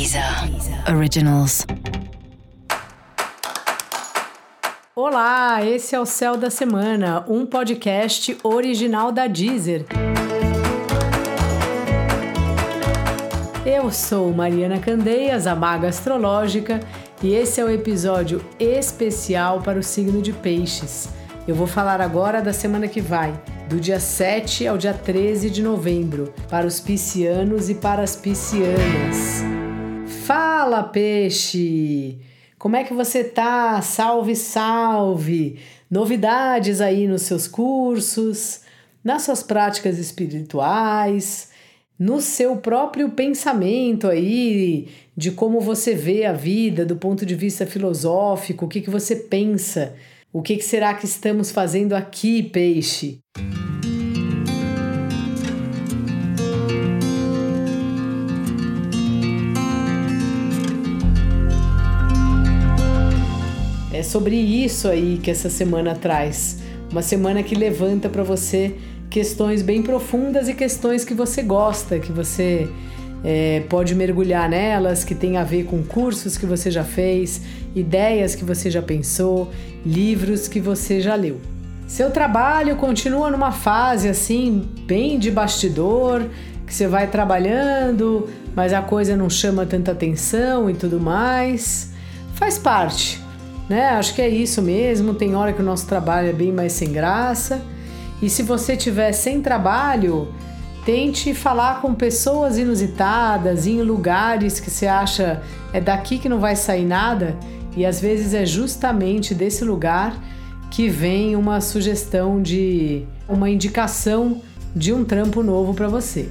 Deezer Originals. Olá, esse é o Céu da Semana, um podcast original da Deezer. Eu sou Mariana Candeias, a maga astrológica, e esse é o episódio especial para o signo de Peixes. Eu vou falar agora da semana que vai, do dia 7 ao dia 13 de novembro, para os piscianos e para as piscianas. Fala, peixe! Como é que você tá? Salve, salve! Novidades aí nos seus cursos, nas suas práticas espirituais, no seu próprio pensamento aí, de como você vê a vida do ponto de vista filosófico, o que, que você pensa, o que, que será que estamos fazendo aqui, peixe? É sobre isso aí que essa semana traz. Uma semana que levanta para você questões bem profundas e questões que você gosta, que você é, pode mergulhar nelas, que tem a ver com cursos que você já fez, ideias que você já pensou, livros que você já leu. Seu trabalho continua numa fase assim, bem de bastidor, que você vai trabalhando, mas a coisa não chama tanta atenção e tudo mais. Faz parte né? Acho que é isso mesmo. Tem hora que o nosso trabalho é bem mais sem graça. E se você tiver sem trabalho, tente falar com pessoas inusitadas, em lugares que você acha é daqui que não vai sair nada, e às vezes é justamente desse lugar que vem uma sugestão de uma indicação de um trampo novo para você.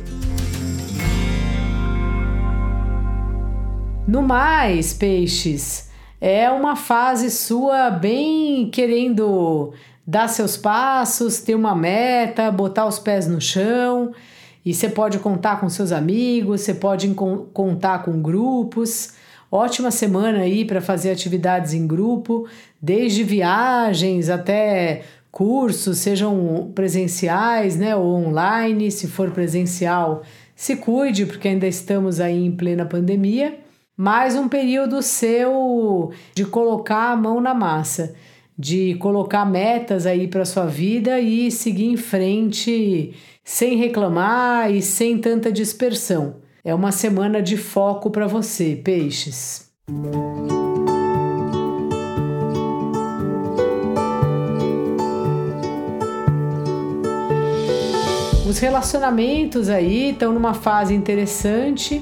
No mais, peixes, é uma fase sua bem querendo dar seus passos, ter uma meta, botar os pés no chão. E você pode contar com seus amigos, você pode contar com grupos. Ótima semana aí para fazer atividades em grupo, desde viagens até cursos, sejam presenciais, né, ou online. Se for presencial, se cuide, porque ainda estamos aí em plena pandemia mais um período seu de colocar a mão na massa, de colocar metas aí para sua vida e seguir em frente sem reclamar e sem tanta dispersão. É uma semana de foco para você, peixes. Os relacionamentos aí estão numa fase interessante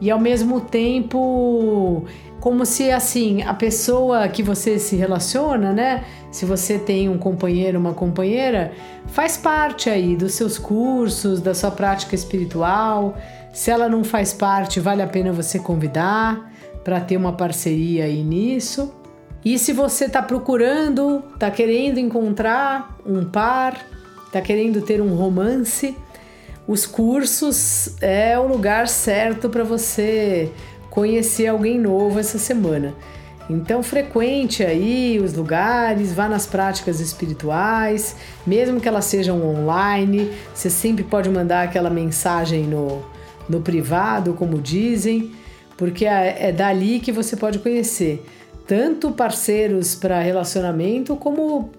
e ao mesmo tempo como se assim a pessoa que você se relaciona, né? Se você tem um companheiro, uma companheira, faz parte aí dos seus cursos, da sua prática espiritual. Se ela não faz parte, vale a pena você convidar para ter uma parceria aí nisso. E se você está procurando, está querendo encontrar um par, está querendo ter um romance, os cursos é o lugar certo para você conhecer alguém novo essa semana. Então frequente aí os lugares, vá nas práticas espirituais, mesmo que elas sejam online, você sempre pode mandar aquela mensagem no, no privado, como dizem, porque é, é dali que você pode conhecer tanto parceiros para relacionamento como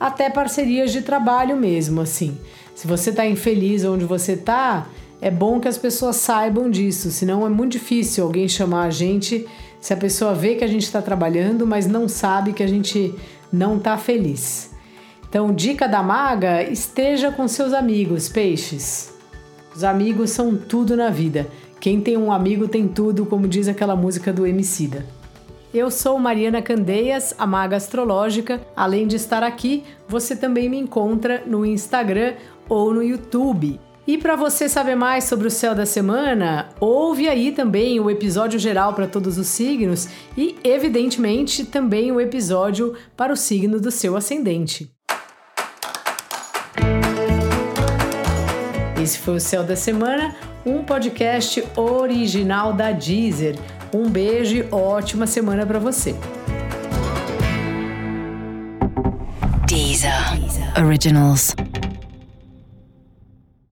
até parcerias de trabalho mesmo, assim. Se você está infeliz onde você está, é bom que as pessoas saibam disso, senão é muito difícil alguém chamar a gente se a pessoa vê que a gente está trabalhando, mas não sabe que a gente não está feliz. Então, dica da maga: esteja com seus amigos, peixes. Os amigos são tudo na vida. Quem tem um amigo tem tudo, como diz aquela música do Emicida. Eu sou Mariana Candeias, a maga astrológica. Além de estar aqui, você também me encontra no Instagram ou no YouTube. E para você saber mais sobre o céu da semana, ouve aí também o episódio geral para todos os signos e, evidentemente, também o episódio para o signo do seu ascendente. Esse foi o Céu da Semana, um podcast original da Deezer. Um beijo e ótima semana para você. Deezer. Originals.